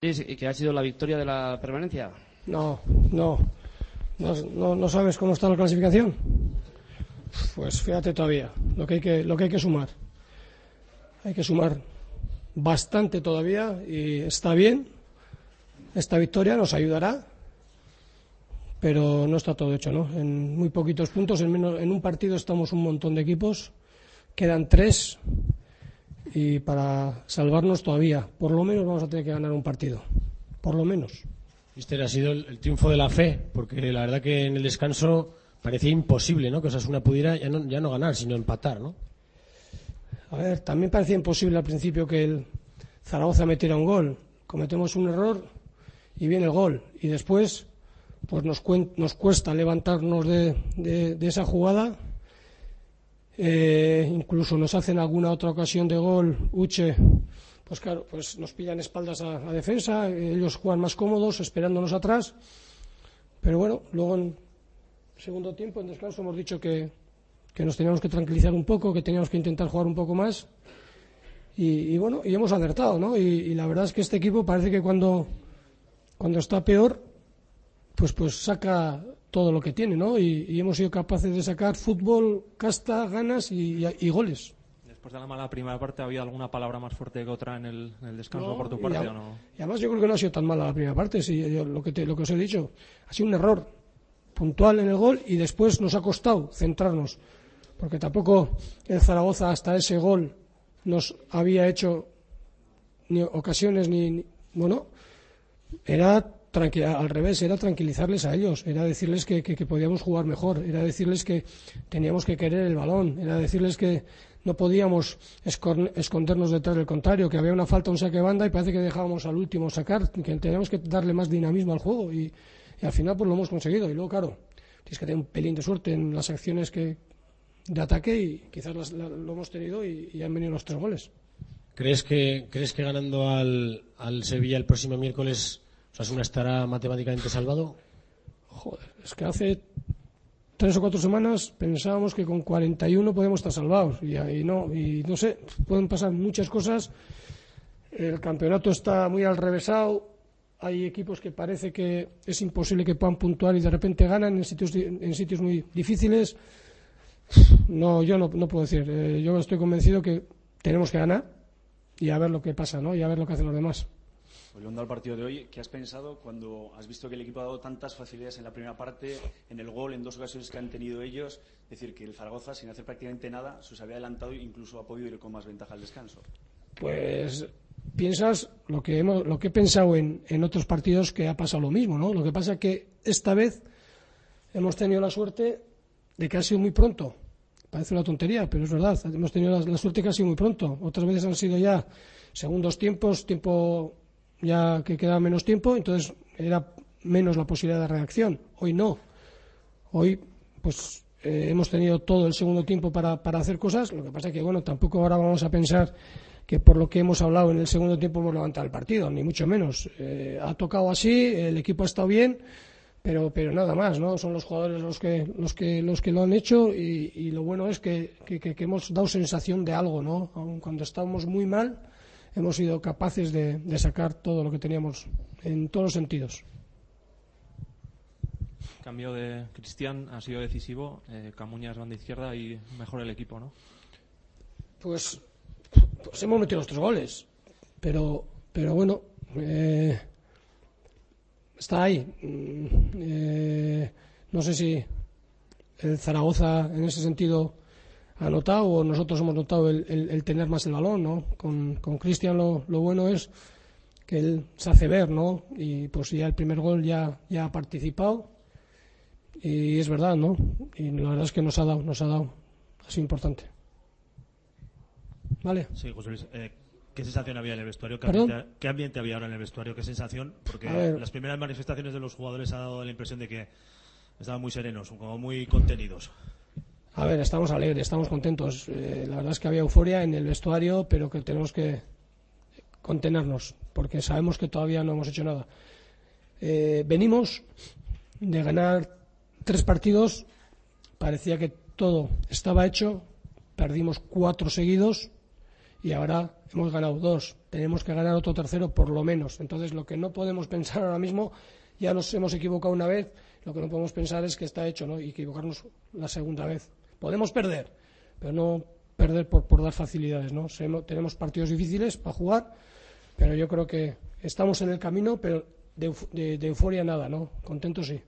¿Y que ha sido la victoria de la permanencia? No, no. ¿No, no, sabes cómo está la clasificación? Pues fíjate todavía lo que, hay que, lo que hay que sumar. Hay que sumar bastante todavía y está bien. Esta victoria nos ayudará, pero no está todo hecho, ¿no? En muy poquitos puntos, en, menos, en un partido estamos un montón de equipos, quedan tres y para salvarnos todavía, por lo menos vamos a tener que ganar un partido, por lo menos. Mister, ha sido el, triunfo de la fe, porque la verdad que en el descanso parecía imposible, ¿no? Que Osasuna pudiera ya no, ya no ganar, sino empatar, ¿no? A ver, también parecía imposible al principio que el Zaragoza metiera un gol. Cometemos un error y viene el gol. Y después, pues nos, nos cuesta levantarnos de, de esa jugada eh, incluso nos hacen alguna otra ocasión de gol, Uche, pues claro, pues nos pillan espaldas a, la defensa, ellos juegan más cómodos, esperándonos atrás, pero bueno, luego en segundo tiempo, en descanso, hemos dicho que, nos teníamos que tranquilizar un poco, que teníamos que intentar jugar un poco más, y, bueno, y hemos acertado, ¿no? Y, la verdad es que este equipo parece que cuando, cuando está peor, pues, pues saca todo lo que tiene, ¿no? Y, hemos sido capaces de sacar fútbol, casta, ganas y, goles. Después de la mala primera parte, ¿había alguna palabra más fuerte que otra en el, descanso por tu parte y, o no? Y además yo creo que no ha sido tan mala la primera parte, sí, lo, que lo que os he dicho. Ha sido un error puntual en el gol y después nos ha costado centrarnos. Porque tampoco el Zaragoza hasta ese gol nos había hecho ni ocasiones ni bueno, era al revés, era tranquilizarles a ellos, era decirles que, podíamos jugar mejor, era decirles que teníamos que querer el balón, era decirles que no podíamos escondernos detrás del contrario, que había una falta, un saque banda y parece que dejábamos al último sacar, que teníamos que darle más dinamismo al juego y, al final pues lo hemos conseguido. Y luego, claro, tienes que tener un pelín de suerte en las acciones que, de ataque y quizás lo hemos tenido y, han venido los tres goles. ¿Crees que, ¿crees que ganando al, al Sevilla el próximo miércoles ¿Osasuna estará matemáticamente salvado? Joder, es que hace tres o cuatro semanas pensábamos que con 41 podemos estar salvados y, ahí no, y no sé, pueden pasar muchas cosas. El campeonato está muy al revésado. Hay equipos que parece que es imposible que puedan puntuar y de repente ganan en sitios, en sitios muy difíciles. No, yo no, puedo decir. Eh, yo estoy convencido que tenemos que ganar y a ver lo que pasa, ¿no? Y a ver lo que hacen los demás. Volviendo al partido de hoy, ¿qué has pensado cuando has visto que el equipo ha dado tantas facilidades en la primera parte, en el gol, en dos ocasiones que han tenido ellos? Es decir, que el Zaragoza, sin hacer prácticamente nada, se había adelantado e incluso ha podido ir con más ventaja al descanso. Pues piensas lo que, hemos, lo que he pensado en, en otros partidos que ha pasado lo mismo, ¿no? Lo que pasa es que esta vez hemos tenido la suerte de que ha sido muy pronto. Parece una tontería, pero es verdad. Hemos tenido la, la suerte que ha sido muy pronto. Otras veces han sido ya segundos tiempos, tiempo ya que quedaba menos tiempo, entonces era menos la posibilidad de reacción. Hoy no. Hoy, pues eh, hemos tenido todo el segundo tiempo para, hacer cosas. Lo que pasa es que, bueno, tampoco ahora vamos a pensar que por lo que hemos hablado en el segundo tiempo hemos levantado el partido, ni mucho menos. Eh, ha tocado así, el equipo ha estado bien, pero, pero nada más, ¿no? Son los jugadores los que, los que, los que lo han hecho y, lo bueno es que, que, hemos dado sensación de algo, ¿no? Aun cuando estábamos muy mal, hemos sido capaces de, sacar todo lo que teníamos en todos los sentidos. El cambio de Cristian ha sido decisivo. Eh, Camuñas banda izquierda y mejor el equipo, ¿no? Pues, pues hemos metido los tres goles, pero, pero bueno, eh, está ahí. Mm, eh, no sé si el Zaragoza en ese sentido ha notado o nosotros hemos notado el, tener más el balón, ¿no? Con Cristian lo, bueno es que él se hace ver, ¿no? Y pues ya el primer gol ya, ya ha participado y es verdad, ¿no? Y la verdad es que nos ha dado, nos ha dado, ha sido importante. ¿Vale? Sí, José Luis. Eh, ¿Qué sensación había en el vestuario? ¿Qué ambiente, había ahora en el vestuario? ¿Qué sensación? Porque las primeras manifestaciones de los jugadores ha dado la impresión de que estaban muy serenos, como muy contenidos. A ver, estamos alegres, estamos contentos. Eh, la verdad es que había euforia en el vestuario, pero que tenemos que contenernos, porque sabemos que todavía no hemos hecho nada. Eh, venimos de ganar tres partidos, parecía que todo estaba hecho, perdimos cuatro seguidos y ahora hemos ganado dos. Tenemos que ganar otro tercero por lo menos. Entonces, lo que no podemos pensar ahora mismo, ya nos hemos equivocado una vez, lo que no podemos pensar es que está hecho, ¿no? Y equivocarnos la segunda vez. Podemos perder, pero no perder por, por dar facilidades, ¿no? Tenemos partidos difíciles para jugar, pero yo creo que estamos en el camino, pero de, de, de euforia nada, ¿no? Contentos sí.